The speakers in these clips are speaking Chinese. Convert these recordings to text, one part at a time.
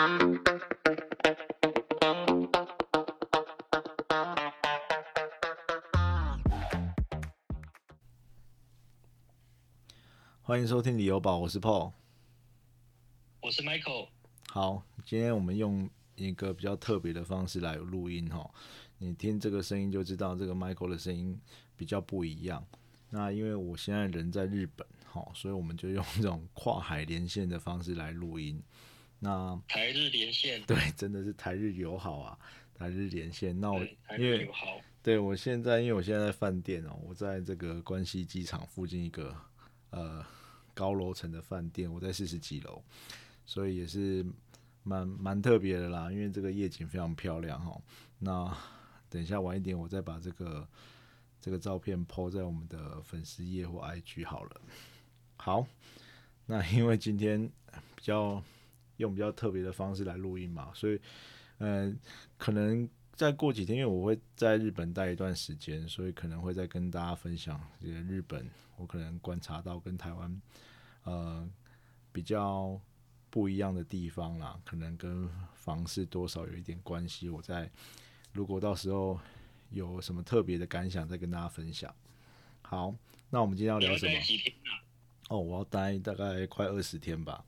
欢迎收听理由宝，我是 Paul。我是 Michael。好，今天我们用一个比较特别的方式来录音哈。你听这个声音就知道，这个 Michael 的声音比较不一样。那因为我现在人在日本，哈，所以我们就用这种跨海连线的方式来录音。那台日连线，对，真的是台日友好啊，台日连线。那我因为友好，对我现在，因为我现在在饭店哦，我在这个关西机场附近一个呃。高楼层的饭店，我在四十几楼，所以也是蛮蛮特别的啦。因为这个夜景非常漂亮哈。那等一下晚一点，我再把这个这个照片 po 在我们的粉丝页或 IG 好了。好，那因为今天比较用比较特别的方式来录音嘛，所以嗯，可能再过几天，因为我会在日本待一段时间，所以可能会再跟大家分享这个日本，我可能观察到跟台湾。呃，比较不一样的地方啦，可能跟房市多少有一点关系。我在如果到时候有什么特别的感想，再跟大家分享。好，那我们今天要聊什么？哦，我要待大概快二十天吧，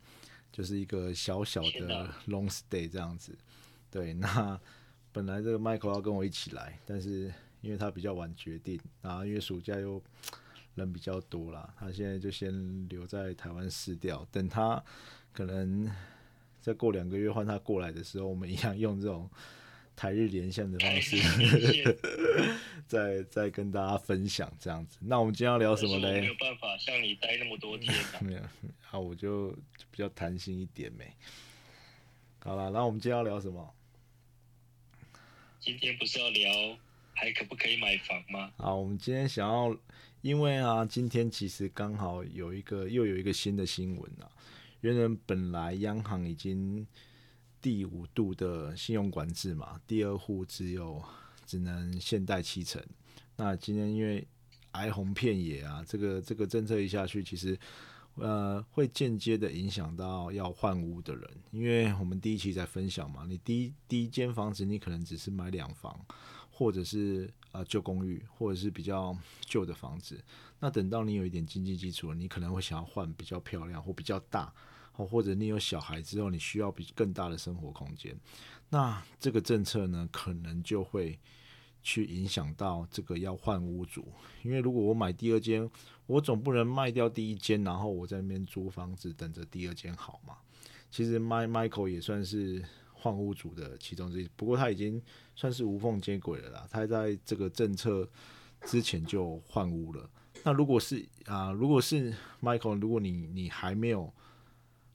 就是一个小小的 long stay 这样子。对，那 本来这个 Michael 要跟我一起来，但是因为他比较晚决定，然后因为暑假又。人比较多啦，他现在就先留在台湾试掉，等他可能再过两个月换他过来的时候，我们一样用这种台日连线的方式，再再跟大家分享这样子。那我们今天要聊什么嘞？没有办法像你待那么多天。没有，啊，我就比较弹性一点没。好了，那我们今天要聊什么？今天不是要聊还可不可以买房吗？啊，我们今天想要。因为啊，今天其实刚好有一个又有一个新的新闻啊。原本本来央行已经第五度的信用管制嘛，第二户只有只能限贷七成。那今天因为哀鸿遍野啊，这个这个政策一下去，其实呃会间接的影响到要换屋的人。因为我们第一期在分享嘛，你第一第一间房子你可能只是买两房。或者是呃旧公寓，或者是比较旧的房子，那等到你有一点经济基础了，你可能会想要换比较漂亮或比较大，或或者你有小孩之后，你需要比更大的生活空间，那这个政策呢，可能就会去影响到这个要换屋主，因为如果我买第二间，我总不能卖掉第一间，然后我在那边租房子等着第二间好嘛？其实 My Michael 也算是。换屋主的其中之一，不过他已经算是无缝接轨了啦。他在这个政策之前就换屋了。那如果是啊，如果是 Michael，如果你你还没有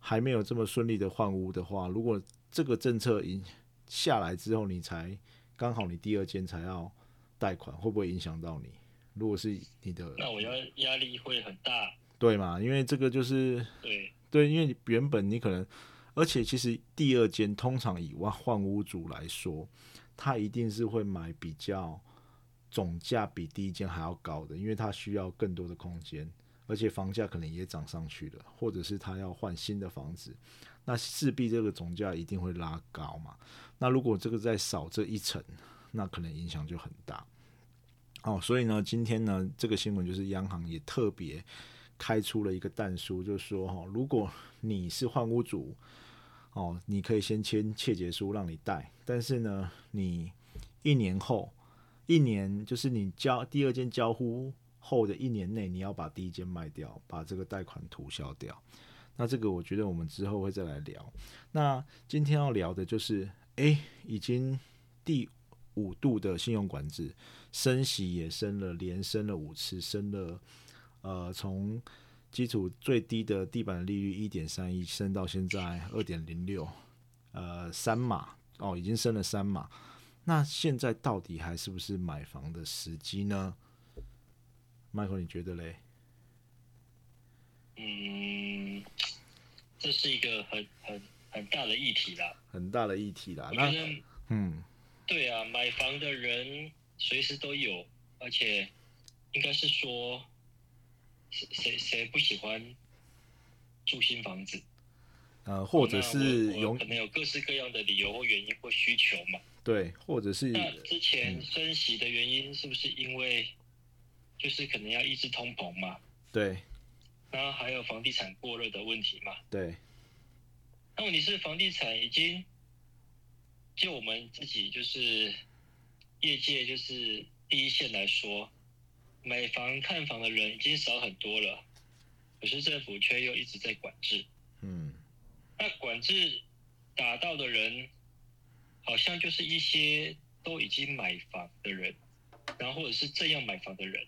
还没有这么顺利的换屋的话，如果这个政策影下来之后，你才刚好你第二间才要贷款，会不会影响到你？如果是你的，那我要压力会很大，对嘛？因为这个就是对对，因为原本你可能。而且其实第二间通常以外换屋主来说，他一定是会买比较总价比第一间还要高的，因为他需要更多的空间，而且房价可能也涨上去了，或者是他要换新的房子，那势必这个总价一定会拉高嘛。那如果这个再少这一层，那可能影响就很大。哦，所以呢，今天呢，这个新闻就是央行也特别开出了一个弹书，就说哈，如果你是换屋主。哦，你可以先签切结书让你贷，但是呢，你一年后，一年就是你交第二间交户后的一年内，你要把第一间卖掉，把这个贷款涂销掉。那这个我觉得我们之后会再来聊。那今天要聊的就是，哎，已经第五度的信用管制，升息也升了，连升了五次，升了，呃，从。基础最低的地板利率一点三一升到现在二点零六，呃，三码哦，已经升了三码。那现在到底还是不是买房的时机呢？Michael，你觉得嘞？嗯，这是一个很很很大的议题啦，很大的议题啦。那嗯，对啊，买房的人随时都有，而且应该是说。谁谁谁不喜欢住新房子？呃，或者是有可能有各式各样的理由或原因或需求嘛。对，或者是那之前升息的原因是不是因为就是可能要抑制通膨嘛？对然后还有房地产过热的问题嘛？对，那问题是房地产已经就我们自己就是业界就是第一线来说，买房看房的人已经少很多了，可是政府却又一直在管制。嗯那管制打到的人，好像就是一些都已经买房的人，然后或者是这样买房的人。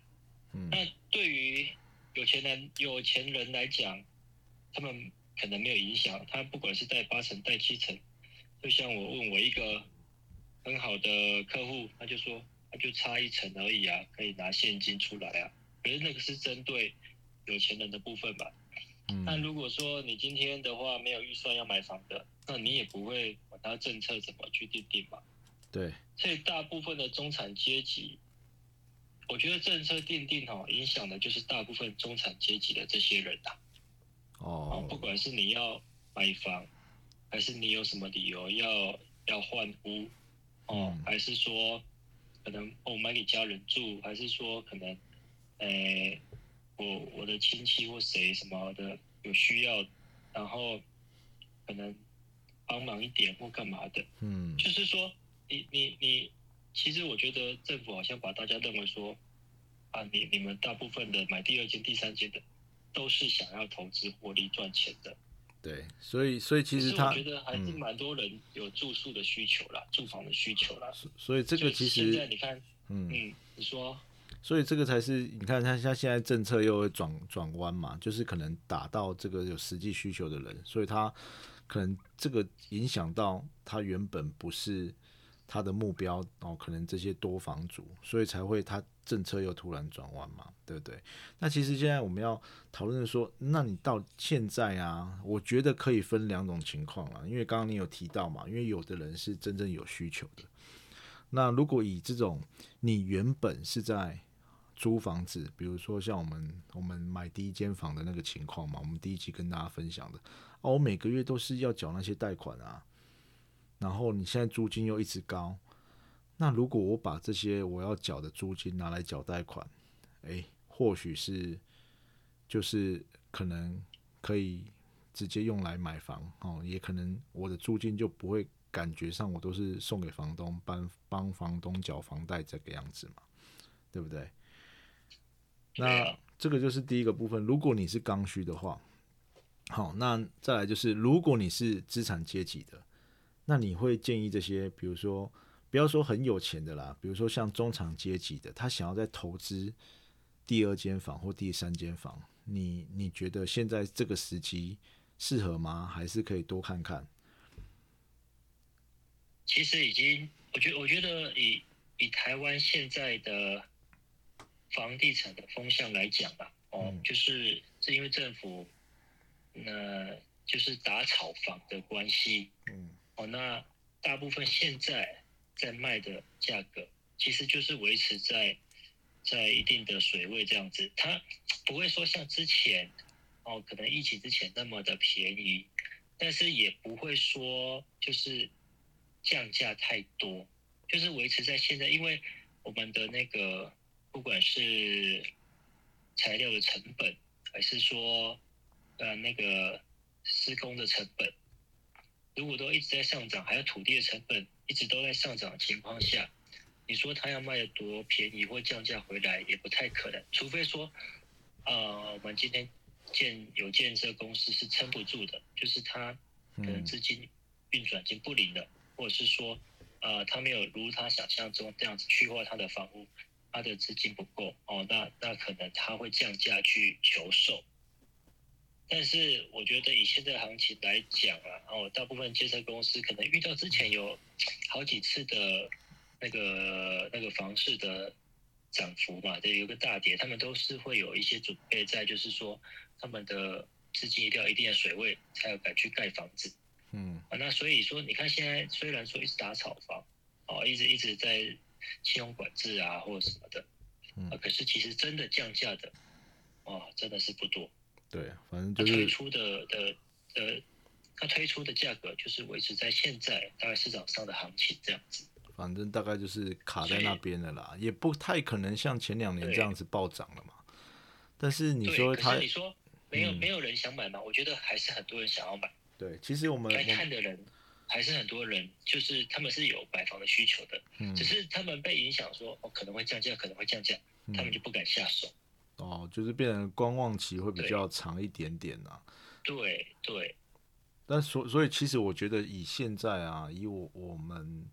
嗯那对于有钱人有钱人来讲，他们可能没有影响。他不管是贷八成、贷七成，就像我问我一个很好的客户，他就说他就差一成而已啊，可以拿现金出来啊。可是那个是针对有钱人的部分吧？那嗯如果说你今天的话没有预算要买房的，那你也不会管他政策怎么去定定嘛。对，所以大部分的中产阶级，我觉得政策定定哦、影响的就是大部分中产阶级的这些人啊。哦，不哦管是你要买房，还是你有什么理由要要换屋，哦，嗯还是说可能哦买给家人住，还是说可能，诶、我我的亲戚或谁什么的有需要，然后可能帮忙一点或干嘛的，嗯就是说你你你，其实我觉得政府好像把大家认为说，啊，你你们大部分的买第二间、第三间的，都是想要投资获利赚钱的。对，所以所以其实他我觉得还是嗯蛮多人有住宿的需求啦，住房的需求啦。所所以这个其实现在你看，嗯嗯，你说，所以这个才是你看他他现在政策又会转转弯嘛，就是可能打到这个有实际需求的人，所以他可能这个影响到他原本不是他的目标哦，可能这些多房主，所以才会他政策又突然转弯嘛，对不对？那其实现在我们要讨论的说，那你到现在啊，我觉得可以分两种情况了，因为刚刚你有提到嘛，因为有的人是真正有需求的。那如果以这种你原本是在租房子，比如说像我们我们买第一间房的那个情况嘛，我们第一期跟大家分享的，哦，我每个月都是要缴那些贷款啊，然后你现在租金又一直高，那如果我把这些我要缴的租金拿来缴贷款，诶，或许是就是可能可以直接用来买房哦，也可能我的租金就不会感觉上我都是送给房东，帮帮房东缴房贷这个样子嘛，对不对？那啊这个就是第一个部分。如果你是刚需的话，好，那再来就是，如果你是资产阶级的，那你会建议这些，比如说不要说很有钱的啦，比如说像中产阶级的，他想要再投资第二间房或第三间房，你你觉得现在这个时机适合吗？还是可以多看看？其实已经，我觉我觉得以以台湾现在的房地产的风向来讲吧，哦，嗯就是是因为政府，那就是打炒房的关系，嗯哦，那大部分现在在卖的价格，其实就是维持在在一定的水位这样子，它不会说像之前哦，可能疫情之前那么的便宜，但是也不会说就是降价太多，就是维持在现在，因为我们的那个不管是材料的成本，还是说呃那个施工的成本，如果都一直在上涨，还有土地的成本一直都在上涨的情况下，你说它要卖的多便宜或降价回来也不太可能，除非说，呃，我们今天建有建设公司是撑不住的，就是它可能嗯资金运转已经不灵了，或者是说，呃，他没有如他想象中这样子去化他的房屋，他的资金不够哦，那那可能他会降价去求售。但是我觉得以现在行情来讲啊，哦，大部分建设公司可能遇到之前有好几次的那个那个房市的涨幅嘛，对，有个大跌，他们都是会有一些准备在，就是说他们的资金一定要一定的水位，才有敢去盖房子。嗯啊，那所以说，你看现在虽然说一直打炒房，哦，一直一直在信用管制啊或者什么的，嗯啊，可是其实真的降价的，哦，真的是不多。对，反正它就是推出的的呃它推出的价格就是维持在现在大概市场上的行情这样子。反正大概就是卡在那边的啦，也不太可能像前两年这样子暴涨了嘛。但是你说他，你说没有没有人想买吗？我觉得还是很多人想要买。对，其实我们来看的人还是很多人，就是他们是有买房的需求的，嗯只是他们被影响说哦可能会降价，可能会降价，他们就不敢下手。哦，就是变成观望期会比较长一点点啊。对对。但所所以其实我觉得以现在啊，以我我们。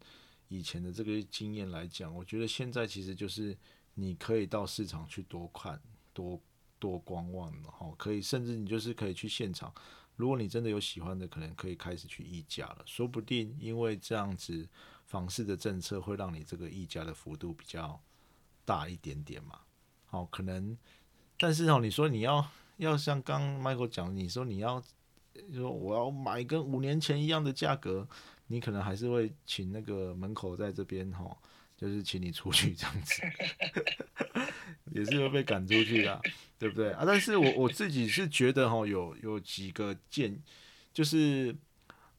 以前的这个经验来讲，我觉得现在其实就是你可以到市场去多看、多多观望了哈。可以，甚至你就是可以去现场。如果你真的有喜欢的，可能可以开始去议价了。说不定因为这样子房市的政策会让你这个议价的幅度比较大一点点嘛。好，可能，但是哦，你说你要要像刚 Michael 讲，你说你要说我要买跟五年前一样的价格。你可能还是会请那个门口在这边哈，就是请你出去这样子，也是会被赶出去的，对不对啊？但是我我自己是觉得哈，有有几个建，就是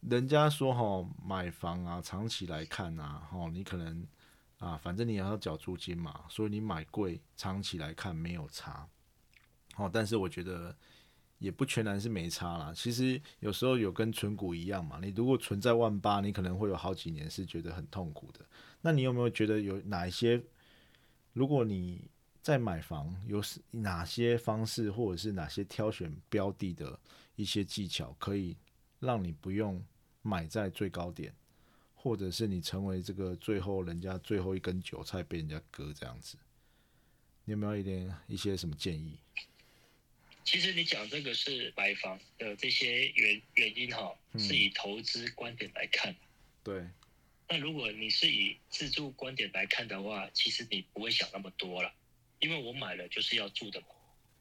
人家说哈，买房啊，长期来看啊，哈，你可能啊，反正你也要缴租金嘛，所以你买贵，长期来看没有差，哦，但是我觉得。也不全然是没差啦，其实有时候有跟存股一样嘛。你如果存在万八，你可能会有好几年是觉得很痛苦的。那你有没有觉得有哪一些？如果你在买房，有哪些方式或者是哪些挑选标的的一些技巧，可以让你不用买在最高点，或者是你成为这个最后人家最后一根韭菜被人家割这样子？你有没有一点一些什么建议？其实你讲这个是买房的这些原原因哈，是以投资观点来看。对。那如果你是以自住观点来看的话，其实你不会想那么多了，因为我买了就是要住的嘛。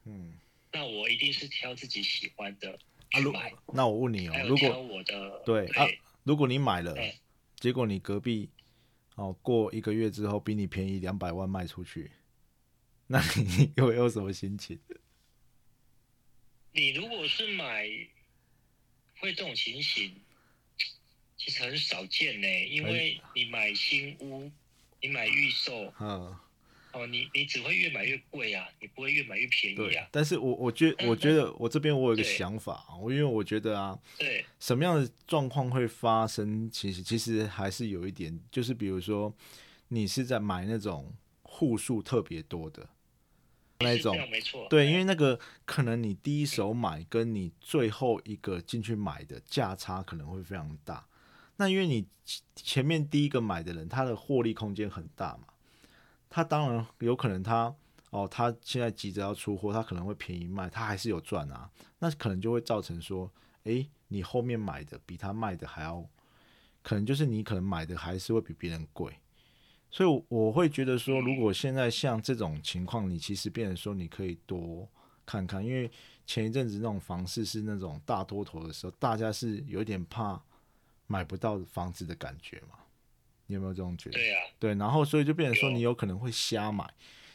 嗯。那我一定是挑自己喜欢的去买。那我问你哦，如果我的对啊，如果你买了，结果你隔壁哦过一个月之后比你便宜两百万卖出去，那你又有什么心情？你如果是买，会这种情形，其实很少见呢。因为你买新屋，你买预售，嗯，哦，你你只会越买越贵啊，你不会越买越便宜啊。但是我我觉我觉得我这边我有一个想法，我因为我觉得啊，对，什么样的状况会发生？其实其实还是有一点，就是比如说，你是在买那种户数特别多的。那种没错，对，因为那个可能你第一手买跟你最后一个进去买的价差可能会非常大。那因为你前面第一个买的人，他的获利空间很大嘛，他当然有可能他哦，他现在急着要出货，他可能会便宜卖，他还是有赚啊。那可能就会造成说，诶，你后面买的比他卖的还要，可能就是你可能买的还是会比别人贵。所以我会觉得说，如果现在像这种情况，你其实变成说你可以多看看，因为前一阵子那种房市是那种大多头的时候，大家是有点怕买不到房子的感觉嘛。你有没有这种觉得？对然后所以就变成说你有可能会瞎买，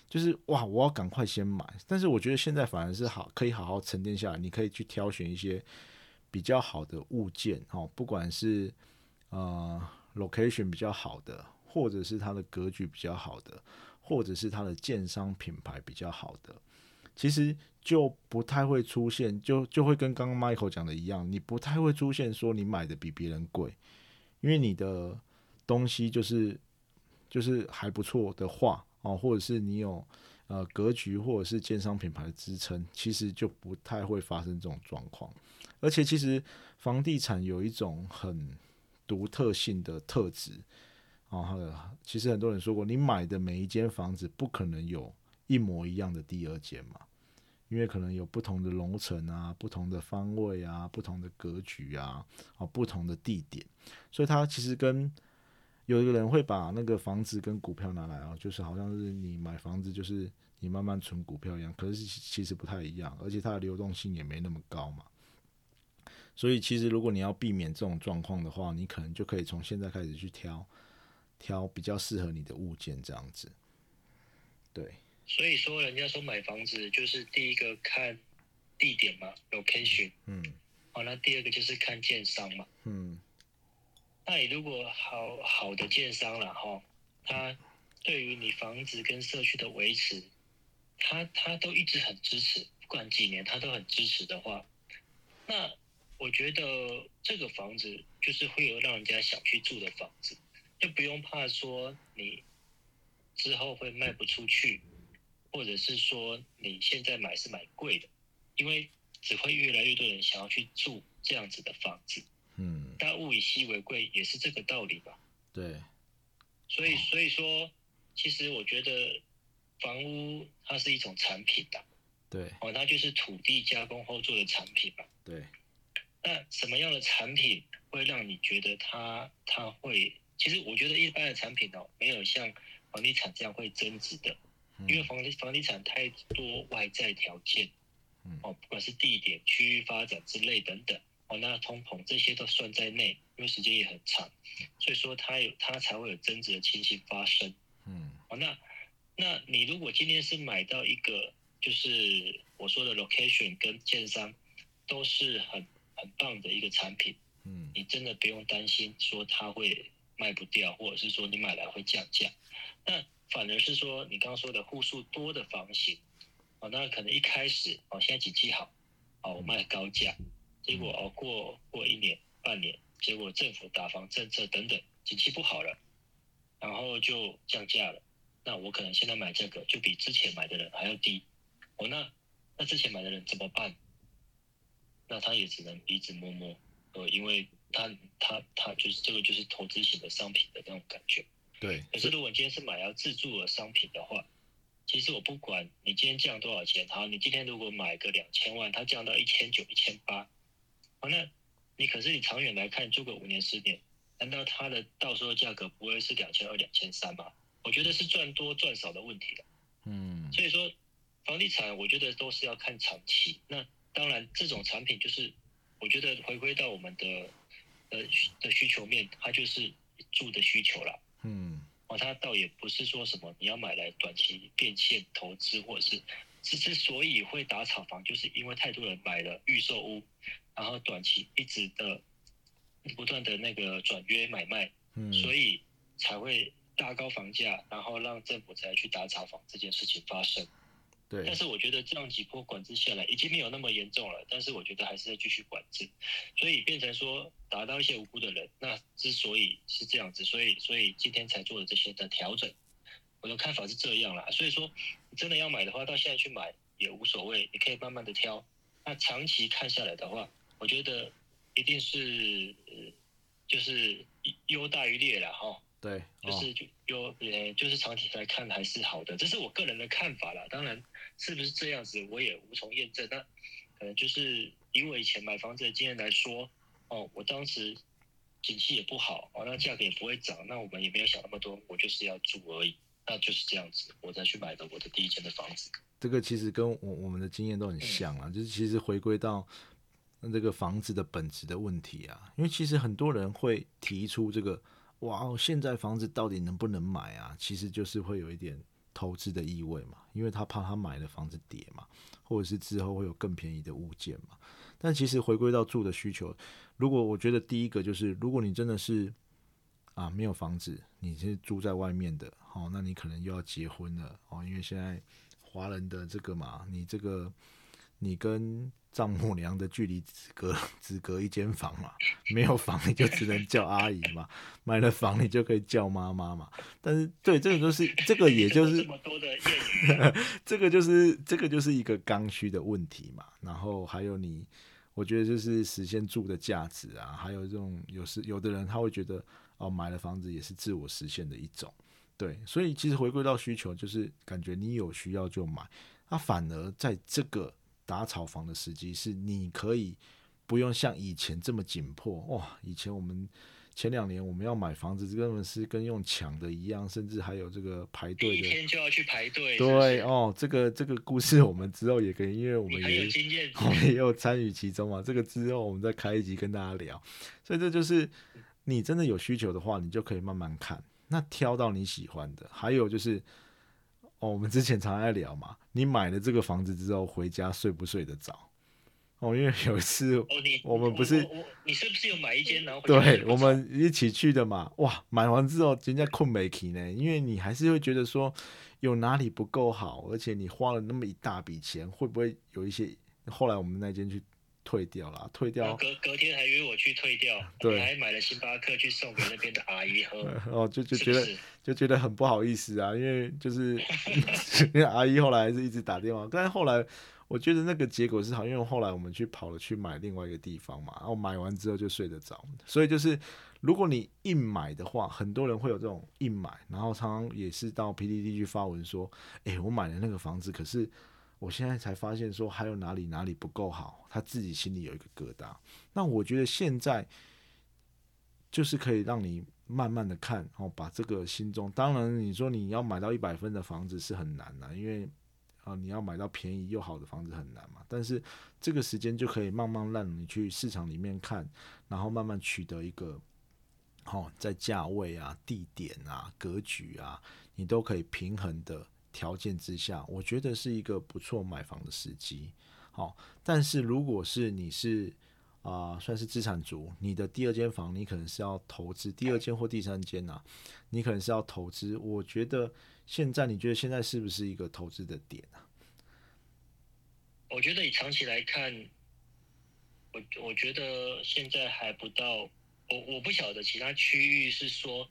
就是哇，我要赶快先买。但是我觉得现在反而是好，可以好好沉淀下来，你可以去挑选一些比较好的物件哦，不管是呃 location 比较好的。或者是它的格局比较好的，或者是它的建商品牌比较好的，其实就不太会出现，就就会跟刚刚 Michael 讲的一样，你不太会出现说你买的比别人贵，因为你的东西就是就是还不错的话哦，或者是你有呃格局或者是建商品牌的支撑，其实就不太会发生这种状况。而且其实房地产有一种很独特性的特质。哦，其实很多人说过，你买的每一间房子不可能有一模一样的第二间嘛，因为可能有不同的楼层啊、不同的方位啊、不同的格局啊、哦不同的地点，所以它其实跟有一个人会把那个房子跟股票拿来啊，就是好像是你买房子就是你慢慢存股票一样，可是其实不太一样，而且它的流动性也没那么高嘛。所以其实如果你要避免这种状况的话，你可能就可以从现在开始去挑。挑比较适合你的物件，这样子，对。所以说，人家说买房子就是第一个看地点嘛，location。嗯。好，那第二个就是看建商嘛。嗯那你如果好好的建商了哈，他对于你房子跟社区的维持，他他都一直很支持，不管几年他都很支持的话，那我觉得这个房子就是会有让人家想去住的房子，就不用怕说你之后会卖不出去，或者是说你现在买是买贵的，因为只会越来越多人想要去住这样子的房子。嗯，但物以稀为贵，也是这个道理吧。对，所以，所以说，其实我觉得房屋它是一种产品的，对，哦，它就是土地加工后做的产品嘛。对，那什么样的产品会让你觉得它它会？其实我觉得一般的产品哦，没有像房地产这样会增值的，嗯因为房地房地产太多外在条件，嗯哦，不管是地点、区域发展之类等等，哦，那通膨这些都算在内，因为时间也很长，所以说它有它才会有增值的情形发生。嗯哦，那那你如果今天是买到一个，就是我说的 location 跟建商都是很很棒的一个产品，嗯你真的不用担心说它会卖不掉，或者是说你买来会降价。那反而是说你刚刚说的户数多的房型，哦，那可能一开始哦，现在景气好，哦，我卖高价，结果哦过过一年半年，结果政府打房政策等等，景气不好了，然后就降价了。那我可能现在买这个就比之前买的人还要低，哦，那那之前买的人怎么办？那他也只能鼻子摸摸，呃，因为他他他就是这个就是投资型的商品的那种感觉。对，可是如果你今天是买要自住的商品的话，其实我不管你今天降多少钱，好，你今天如果买个两千万，它降到一千九、一千八，好，那你可是你长远来看，住个五年、十年，难道它的到时候价格不会是两千二、两千三吗？我觉得是赚多赚少的问题了。嗯所以说，房地产我觉得都是要看长期。那当然，这种产品就是我觉得回归到我们的呃的需求面，它就是住的需求了。嗯哦，它倒也不是说什么你要买来短期变现投资，或者是之之所以会打炒房，就是因为太多人买了预售屋，然后短期一直的不断的那个转约买卖，嗯，所以才会大高房价，然后让政府才去打炒房这件事情发生。对但，是我觉得这样几波管制下来，已经没有那么严重了。但是我觉得还是要继续管制，所以变成说打到一些无辜的人。那之所以是这样子，所以所以今天才做了这些的调整。我的看法是这样啦。所以说，你真的要买的话，到现在去买也无所谓，你可以慢慢的挑。那长期看下来的话，我觉得一定是呃，就是优大于劣了哈。对，哦，就是就有呃，就是长期来看还是好的，这是我个人的看法啦。当然，是不是这样子，我也无从验证。那可能就是以我以前买房子的经验来说，哦，我当时景气也不好，哦，那价格也不会涨，那我们也没有想那么多，我就是要住而已，那就是这样子，我才去买的我的第一间的房子。这个其实跟我我们的经验都很像啊，就是其实回归到那这个房子的本质的问题啊，因为其实很多人会提出这个，哇，现在房子到底能不能买啊？其实就是会有一点投资的意味嘛，因为他怕他买的房子跌嘛，或者是之后会有更便宜的物件嘛。但其实回归到住的需求，如果我觉得第一个就是，如果你真的是啊没有房子，你是住在外面的，哦，那你可能又要结婚了哦，因为现在华人的这个嘛，你这个你跟丈母娘的距离只隔只隔一间房嘛，没有房你就只能叫阿姨嘛，买了房你就可以叫妈妈嘛。但是对这个就是这个也就是 这个就是这个就是一个刚需的问题嘛。然后还有你，我觉得就是实现住的价值啊，还有这种有时有的人他会觉得哦，买了房子也是自我实现的一种。对，所以其实回归到需求，就是感觉你有需要就买，那、反而在这个打草房的时机，是你可以不用像以前这么紧迫哇。以前我们前两年我们要买房子，根本是跟用抢的一样，甚至还有这个排队的。天就要去排队，对，哦，这个这个故事我们之后也可以，因为我们也有经验，我们也有参与其中嘛。这个之后我们再开一集跟大家聊。所以这就是你真的有需求的话，你就可以慢慢看，那挑到你喜欢的。还有就是，哦，我们之前常在聊嘛，你买了这个房子之后回家睡不睡得着？哦，因为有一次哦，你我们不是你是不是有买一间，然后回对我们一起去的嘛，哇，买完之后人家困没起呢，因为你还是会觉得说有哪里不够好，而且你花了那么一大笔钱，会不会有一些？后来我们那间去退掉了，退掉。隔隔天还约我去退掉，对。还买了星巴克去送给那边的阿姨喝，哦，就就觉得？就觉得很不好意思啊，因为就是 因为阿姨后来还是一直打电话，但是后来我觉得那个结果是好，因为后来我们去跑了去买另外一个地方嘛，然后买完之后就睡得着，所以就是如果你硬买的话，很多人会有这种硬买，然后常常也是到 PDD 去发文说，诶，我买了那个房子，可是我现在才发现说还有哪里哪里不够好，他自己心里有一个疙瘩。那我觉得现在就是可以让你慢慢的看，哦，把这个心中，当然你说你要买到一百分的房子是很难的、因为啊、你要买到便宜又好的房子很难嘛。但是这个时间就可以慢慢让你去市场里面看，然后慢慢取得一个，哦，在价位啊、地点啊、格局啊，你都可以平衡的条件之下，我觉得是一个不错买房的时机。好、但是如果是你是啊、算是资产族，你的第二间房你可能是要投资，第二间或第三间啊，你可能是要投资。我觉得现在你觉得现在是不是一个投资的点啊？我觉得以长期来看，我我觉得现在还不到，我我不晓得其他区域是说，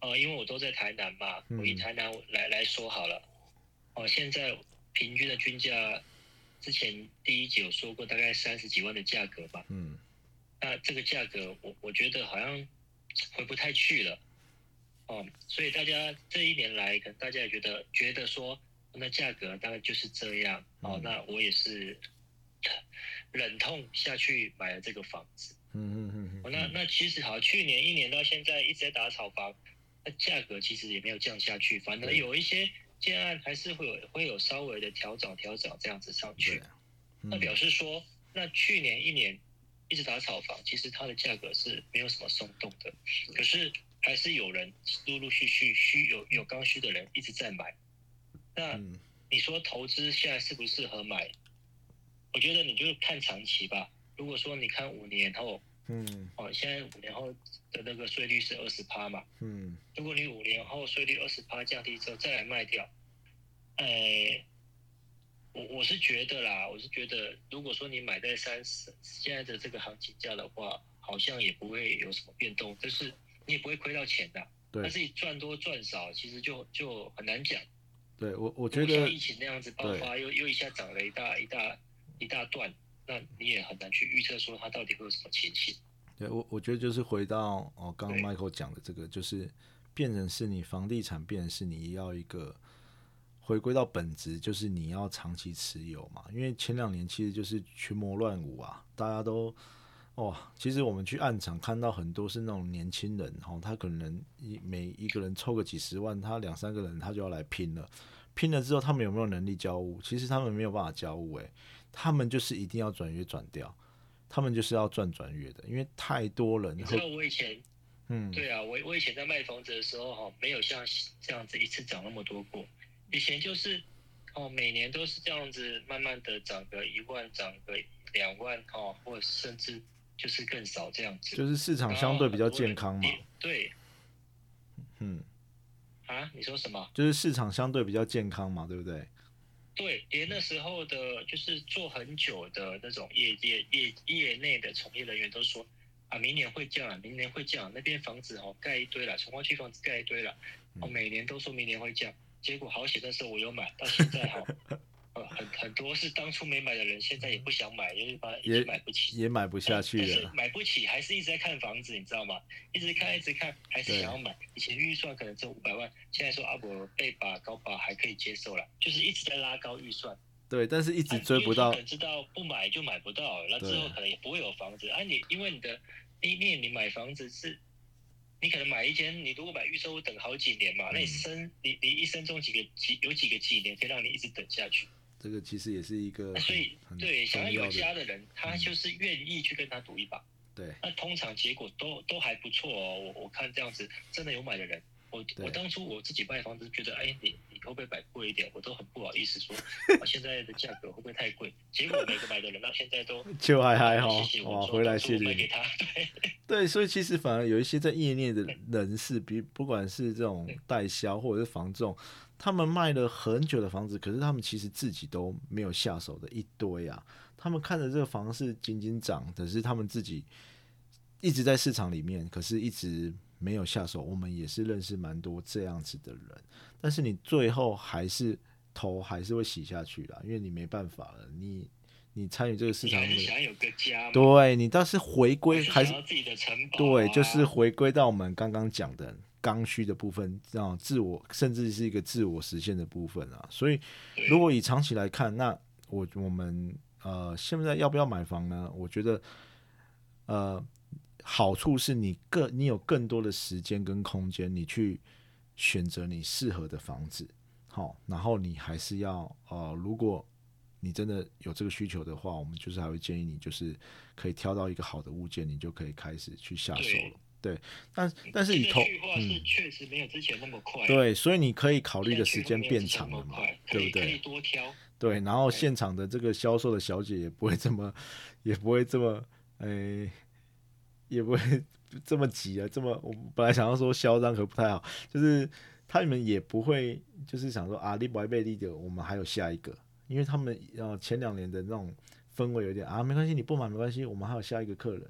呃，因为我都在台南嘛，嗯我以台南来来说好了，哦、现在平均的均价，之前第一集有说过，大概三十几万的价格吧，嗯。那这个价格我我觉得好像回不太去了，哦，所以大家这一年来，可能大家也觉得觉得说，那价格大概就是这样，哦，嗯。那我也是 忍痛下去买了这个房子。嗯嗯嗯哦那那其实好，去年一年到现在一直在打炒房，那价格其实也没有降下去，反而有一些建案还是会有会有稍微的调整调整这样子上去。嗯那表示说，那去年一年一直打炒房，其实它的价格是没有什么松动的，可是还是有人陆陆续续需有有刚需的人一直在买。那嗯你说投资现在适不适合买？我觉得你就看长期吧。如果说你看五年后，嗯哦，现在五年后的那个税率是二十趴嘛，嗯如果你五年后税率二十趴降低之后再来卖掉，呃，我我是觉得啦，我是觉得，如果说你买在三十现在的这个行情价的话，好像也不会有什么变动，就是你也不会亏到钱的。对但是你赚多赚少，其实就就很难讲。对，我我我觉得像疫情那样子爆发，又又一下涨了一大一大一大段，那你也很难去预测说它到底会有什么情形。对我我觉得就是回到哦，刚刚 Michael 讲的这个，就是变成是你房地产，变成是你要一个回归到本质，就是你要长期持有嘛。因为前两年其实就是群魔乱舞啊，大家都哦，其实我们去暗场看到很多是那种年轻人哦，他可能一每一个人凑个几十万，他两三个人他就要来拼了。拼了之后，他们有没有能力交屋？其实他们没有办法交屋，诶，他们就是一定要转约转掉，他们就是要赚转约的，因为太多人你知道，我以前嗯，对啊，我我以前在卖房子的时候哈，没有像这样子一次涨那么多过。以前就是哦，每年都是这样子，慢慢的涨个一万，涨个两万哦，或甚至就是更少这样子。就是市场相对比较健康嘛对嗯，啊，你说什么？就是市场相对比较健康嘛，对不对？对，连那时候的，就是做很久的那种业业业业内的从业人员都说啊，明年会降啊，明年会降，那边房子哦盖一堆了，从化区房子盖一堆了，哦，嗯。每年都说明年会降，结果好险那时候我有买，到现在哈、呃，很很多是当初没买的人，现在也不想买，因为把也买不起。也买不下去但是了，买不起，还是一直在看房子，你知道吗？一直看，一直看，还是想要买。以前预算可能只有五百万，现在说阿伯被把高把还可以接受了，就是一直在拉高预算。对，但是一一直追不到可，能知道不买就买不到，那之后可能也不会有房子。啊你，因为你的，因为你买房子是，你可能买一间，你如果买预售屋等好几年嘛，那你嗯生你你一生中几个几有几个几年可以让你一直等下去？这个其实也是一个所以很对想要有家的人，他嗯就是愿意去跟他赌一把。对，那通常结果都都还不错哦。我我看这样子，真的有买的人，我对我当初我自己卖房子，觉得哎，你你可不可以摆贵一点？我都很不好意思说，啊，现在的价格会不会太贵？结果每个买的人到现在都 就还还好谢谢，我哇，回来谢谢你。对 对，所以其实反而有一些在业内的人士，比不管是这种代销或者是房仲，他们卖了很久的房子，可是他们其实自己都没有下手的一堆啊。他们看着这个房市紧紧涨，可是他们自己一直在市场里面，可是一直没有下手。我们也是认识蛮多这样子的人，但是你最后还是头还是会洗下去啦，因为你没办法了，你你参与这个市场想有个家，对你倒是回归还是自己的城堡啊、对，就是回归到我们刚刚讲的刚需的部分，让自我甚至是一个自我实现的部分啊。所以，如果以长期来看，那我我们呃现在要不要买房呢？我觉得呃好处是你更你有更多的时间跟空间，你去选择你适合的房子。好，然后你还是要呃，如果你真的有这个需求的话，我们就是还会建议你，就是可以挑到一个好的物件，你就可以开始去下手了。对，但但是以投嗯确实没有之前那么快，对，所以你可以考虑的时间变长了嘛对不对可以对？多挑，对，然后现场的这个销售的小姐也不会这么，也不会这么，诶、也不会这么急啊，这么我本来想要说嚣张，可不太好，就是他们也不会就是想说啊，你不会被 leader，我们还有下一个，因为他们呃前两年的那种氛围有点啊，没关系，你不买没关系，我们还有下一个客人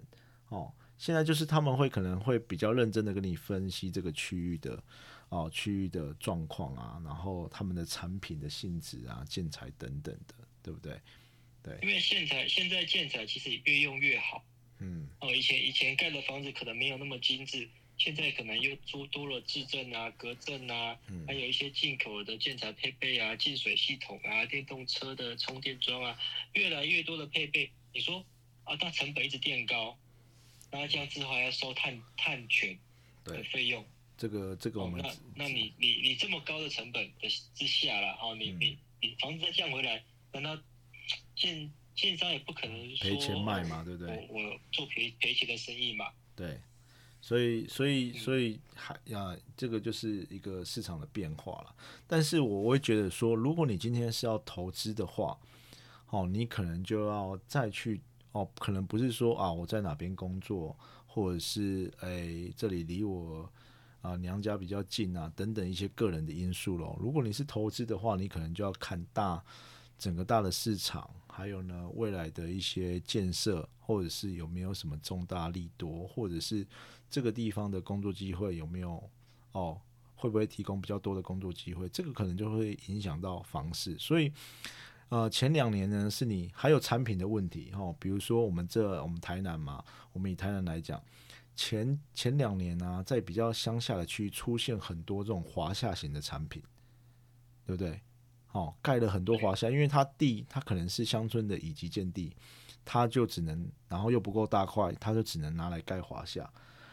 哦。现在就是他们会可能会比较认真的跟你分析这个区域的哦区域的状况啊，然后他们的产品的性质啊、建材等等的，对不对？对因为现在现在建材其实越用越好嗯，哦，以前以前盖的房子可能没有那么精致。现在可能又多多了质证啊、隔震啊，嗯还有一些进口的建材配备啊、净水系统啊、电动车的充电桩啊，越来越多的配备。你说啊，那成本一直垫高，然后这样之后还要收碳碳权的对费用，这个这个我哦，们那那你你你这么高的成本的之下了，哦，你嗯你你房子再降回来，难道建建商也不可能赔钱卖嘛，对不对？我我做赔赔钱的生意嘛？对，所以所以所以还啊，这个就是一个市场的变化了。但是我会觉得说，如果你今天是要投资的话，哦，你可能就要再去哦，可能不是说啊我在哪边工作，或者是诶这里离我啊娘家比较近啊等等一些个人的因素咯。如果你是投资的话，你可能就要看大整个大的市场，还有呢未来的一些建设，或者是有没有什么重大利多，或者是这个地方的工作机会有没有哦，会不会提供比较多的工作机会？这个可能就会影响到房市，所以。呃，前两年呢，是你还有产品的问题哈、哦，比如说我们这我们台南嘛，我们以台南来讲，前前两年呢、在比较乡下的区域出现很多这种华夏型的产品，对不对？哦，盖了很多华夏，因为它地它可能是乡村的乙级建地，它就只能，然后又不够大块，它就只能拿来盖华夏。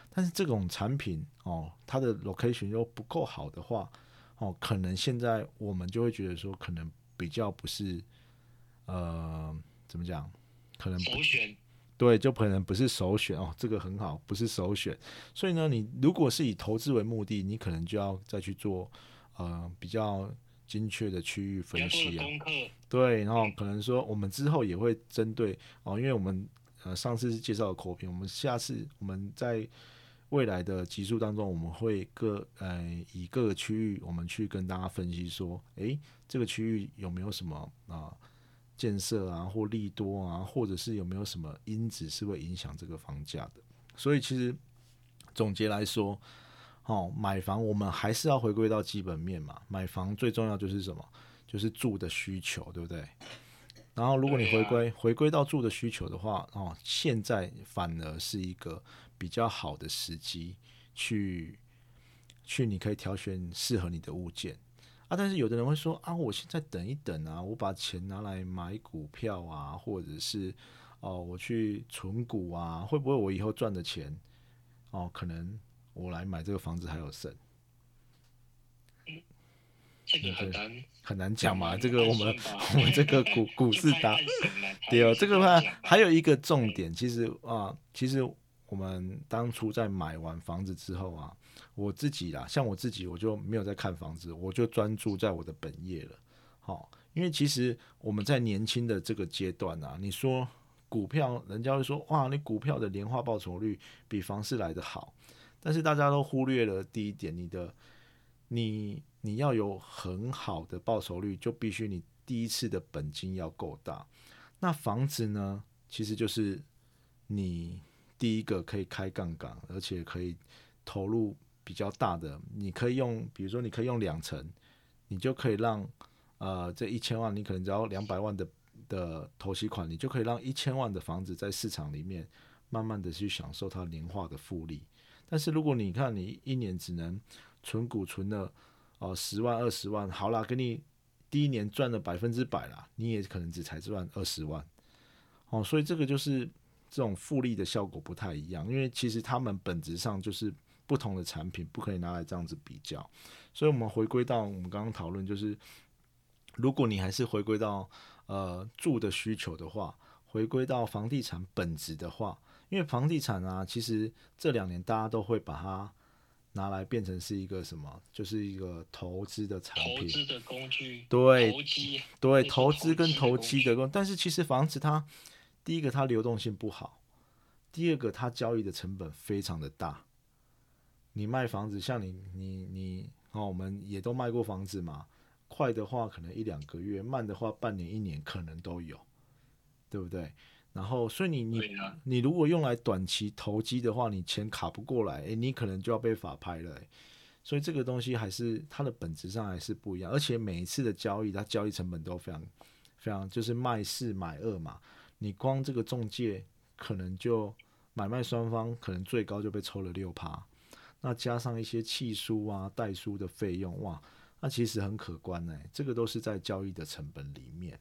但是这种产品哦，它的 location 又不够好的话，哦，可能现在我们就会觉得说，可能比较不是，呃，怎么讲？可能不首选对，就可能不是首选哦，这个很好，不是首选。所以呢，你如果是以投资为目的，你可能就要再去做呃比较精确的区域分析啊。对，然后可能说我们之后也会针对哦，因为我们呃上次是介绍的口评，我们下次我们在未来的集数当中，我们会各呃以各个区域我们去跟大家分析说，诶，这个区域有没有什么啊、建设啊或利多啊，或者是有没有什么因子是会影响这个房价的？所以其实总结来说，哦，买房我们还是要回归到基本面嘛，买房最重要就是什么？就是住的需求，对不对？然后如果你回归、回归到住的需求的话，哦，现在反而是一个比较好的时机去去，你可以挑选适合你的物件啊。但是有的人会说啊，我现在等一等啊，我把钱拿来买股票啊，或者是哦，我去存股啊，会不会我以后赚的钱哦，可能我来买这个房子还有剩？这个很难很难讲嘛，这个我们 我们这个股股市就看达暗神了对哦，这个话还有一个重点，其实啊，其实我们当初在买完房子之后啊，我自己啦，像我自己，我就没有在看房子，我就专注在我的本业了。好，因为其实我们在年轻的这个阶段啊，你说股票，人家会说哇，你股票的年化报酬率比房市来的好，但是大家都忽略了第一点，你的你你要有很好的报酬率，就必须你第一次的本金要够大。那房子呢，其实就是你第一个可以开杠杆，而且可以投入比较大的。你可以用，比如说你可以用两成，你就可以让呃这一千万，你可能只要两百万的的投息款，你就可以让一千万的房子在市场里面慢慢的去享受它年化的复利。但是如果你看你一年只能存股存了哦十万二十万，好啦，给你。第一年赚了百分之百啦，你也可能只才赚二十万，哦，所以这个就是这种复利的效果不太一样，因为其实他们本质上就是不同的产品，不可以拿来这样子比较。所以，我们回归到我们刚刚讨论，就是如果你还是回归到呃住的需求的话，回归到房地产本质的话，因为房地产啊，其实这两年大家都会把它。拿来变成是一个什么？就是一个投资的产品，投资的工具。对，投机。对，投资跟投机的工。但是其实房子它，第一个它流动性不好，第二个它交易的成本非常的大。你卖房子，像你你你哦，我们也都卖过房子嘛。快的话可能一两个月，慢的话半年一年可能都有，对不对？然后，所以你你你如果用来短期投机的话，你钱卡不过来，诶，你可能就要被法拍了。所以这个东西还是它的本质上还是不一样，而且每一次的交易，它交易成本都非常非常，就是卖四买二嘛。你光这个中介可能就买卖双方可能最高就被抽了六趴，那加上一些契书啊、代书的费用，哇，那其实很可观呢。这个都是在交易的成本里面。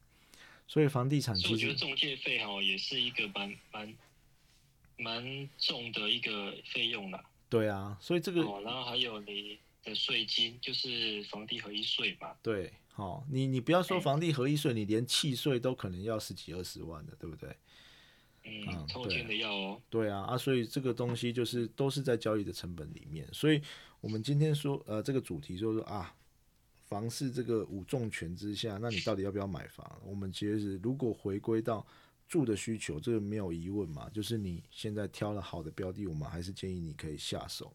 所以房地产，我觉得中介费哈也是一个蛮蛮蛮重的一个费用啦。对啊，所以这个哦，然后还有你的税金，就是房地合一税嘛。对，好，你你不要说房地合一税，你连契税都可能要十几二十万的，对不对？嗯，抽签的要哦。对啊，啊，所以这个东西就是都是在交易的成本里面。所以我们今天说，呃，这个主题就是说啊。房市这个五重权之下，那你到底要不要买房？我们其实如果回归到住的需求，这个没有疑问嘛，就是你现在挑了好的标的，我们还是建议你可以下手。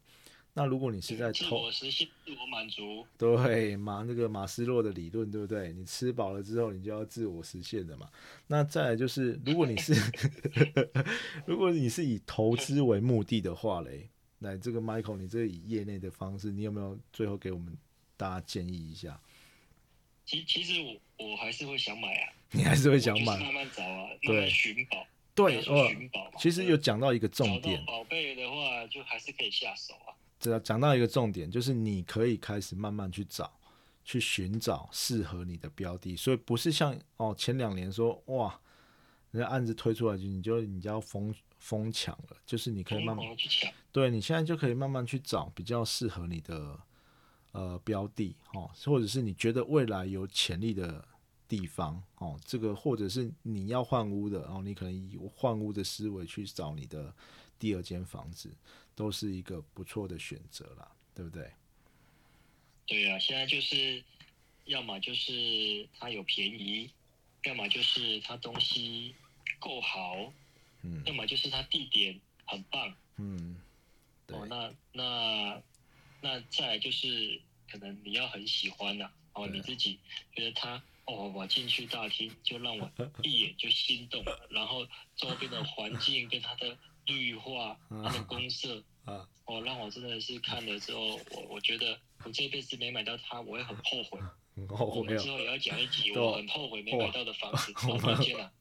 那如果你是在自我实现、自我满足，对马那个马斯洛的理论，对不对？你吃饱了之后，你就要自我实现的嘛。那再来就是，如果你是 如果你是以投资为目的的话嘞，来这个 Michael，你这以业内的方式，你有没有最后给我们？大家建议一下。其其实我我还是会想买啊。你还是会想买。慢慢找啊，慢慢寻宝。对，寻宝。其实有讲到一个重点。宝贝的话，就还是可以下手啊。这讲到一个重点，就是你可以开始慢慢去找，去寻找适合你的标的。所以不是像哦前两年说哇，人家案子推出来就你就你就要疯疯抢了，就是你可以慢慢去。对你现在就可以慢慢去找比较适合你的。呃，标的哦，或者是你觉得未来有潜力的地方哦，这个或者是你要换屋的哦，你可能以换屋的思维去找你的第二间房子，都是一个不错的选择啦，对不对？对啊，现在就是要么就是它有便宜，要么就是它东西够好，嗯，要么就是它地点很棒，嗯，哦，那那。那再来就是可能你要很喜欢呐，哦，你自己觉得它哦，我进去大厅就让我一眼就心动了，然后周边的环境跟它的绿化、它的公社啊，哦，让我真的是看了之后，我我觉得我这辈子没买到它，我会很后悔。我们之后也要讲一集，我很后悔没买到的房子，好抱歉啊。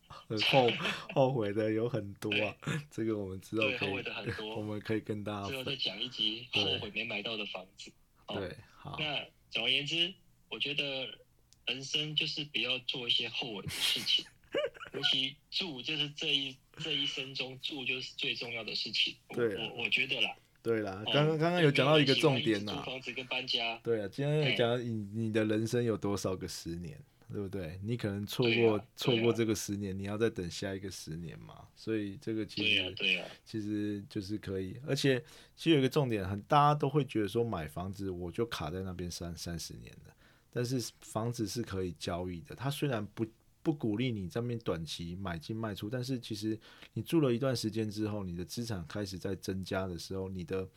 后后悔的有很多啊，这个我们知道，后悔的很多，我们可以跟大家最后再讲一集后悔没买到的房子。对，好。那总而言之，我觉得人生就是不要做一些后悔的事情，尤其住就是这一这一生中住就是最重要的事情。对，我我觉得啦。对啦，刚刚刚刚有讲到一个重点呐，租房子跟搬家。对啊，今天有讲你你的人生有多少个十年？对不对？你可能错过、错过这个十年，你要再等下一个十年嘛。所以这个其实、对啊、其实就是可以，而且其实有一个重点，很大家都会觉得说买房子我就卡在那边三三十年了，但是房子是可以交易的，它虽然不不鼓励你这边短期买进卖出，但是其实你住了一段时间之后，你的资产开始在增加的时候，你的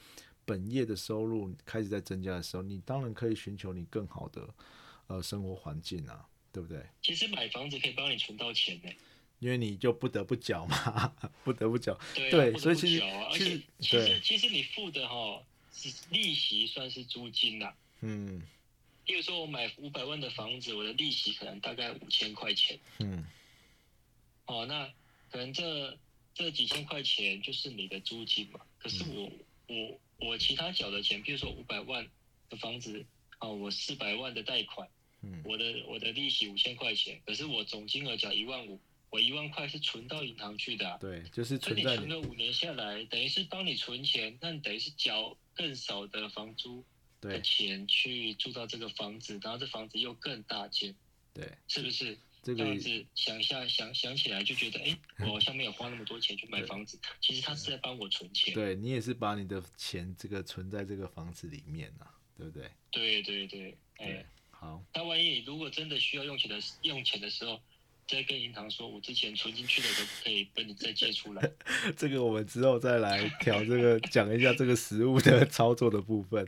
本业的收入开始在增加的时候，你当然可以寻求你更好的呃生活环境啊，对不对？其实买房子可以帮你存到钱呢。因为你就不得不缴嘛，不得不缴。对啊，对不得不所以其实其实且其实对其实你付的哈是利息算是租金啦。嗯例如说，我买五百万的房子，我的利息可能大概五千块钱。嗯哦，那可能这这几千块钱就是你的租金嘛。可是我、我我其他缴的钱，比如说五百万的房子，哦，我四百万的贷款，嗯我的我的利息五千块钱，可是我总金额缴一万五，我一万块是存到银行去的、啊。对，就是所以你存了五年下来，等于是帮你存钱，那你等于是缴更少的房租的对钱去住到这个房子，然后这房子又更大间，对是不是？这个这样子想一下想想起来就觉得，哎，我好像没有花那么多钱去买房子，其实他是在帮我存钱。对你也是把你的钱这个存在这个房子里面啊，对不对？对对对，哎对，，好，那万一你如果真的需要用钱的用钱的时候，再跟银行说，我之前存进去的都可以跟你再借出来。这个我们之后再来调这个讲一下这个实物的 操作的部分。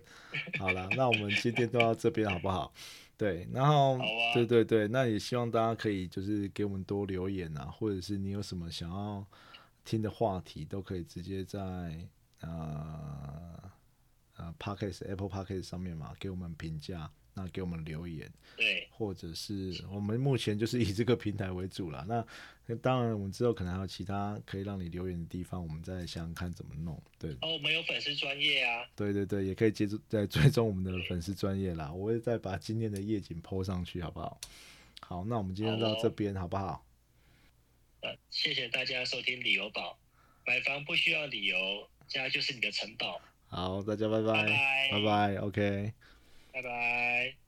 好了，那我们今天都到这边好不好？对，然后、啊对对对，那也希望大家可以就是给我们多留言啊，或者是你有什么想要听的话题，都可以直接在呃呃 Podcast Apple Podcast 上面嘛给我们评价，那给我们留言。对，或者是我们目前就是以这个平台为主啦。那那当然，我们之后可能还有其他可以让你留言的地方，我们再想想看怎么弄。对，哦，我们有粉丝专业啊，对对对，也可以接触再追踪我们的粉丝专业啦。我会再把今天的夜景 PO 上去，好不好？好，那我们今天到这边好不好？呃，谢谢大家收听旅游宝，买房不需要理由，家就是你的城堡。好，大家拜拜，拜拜拜拜，OK。拜拜。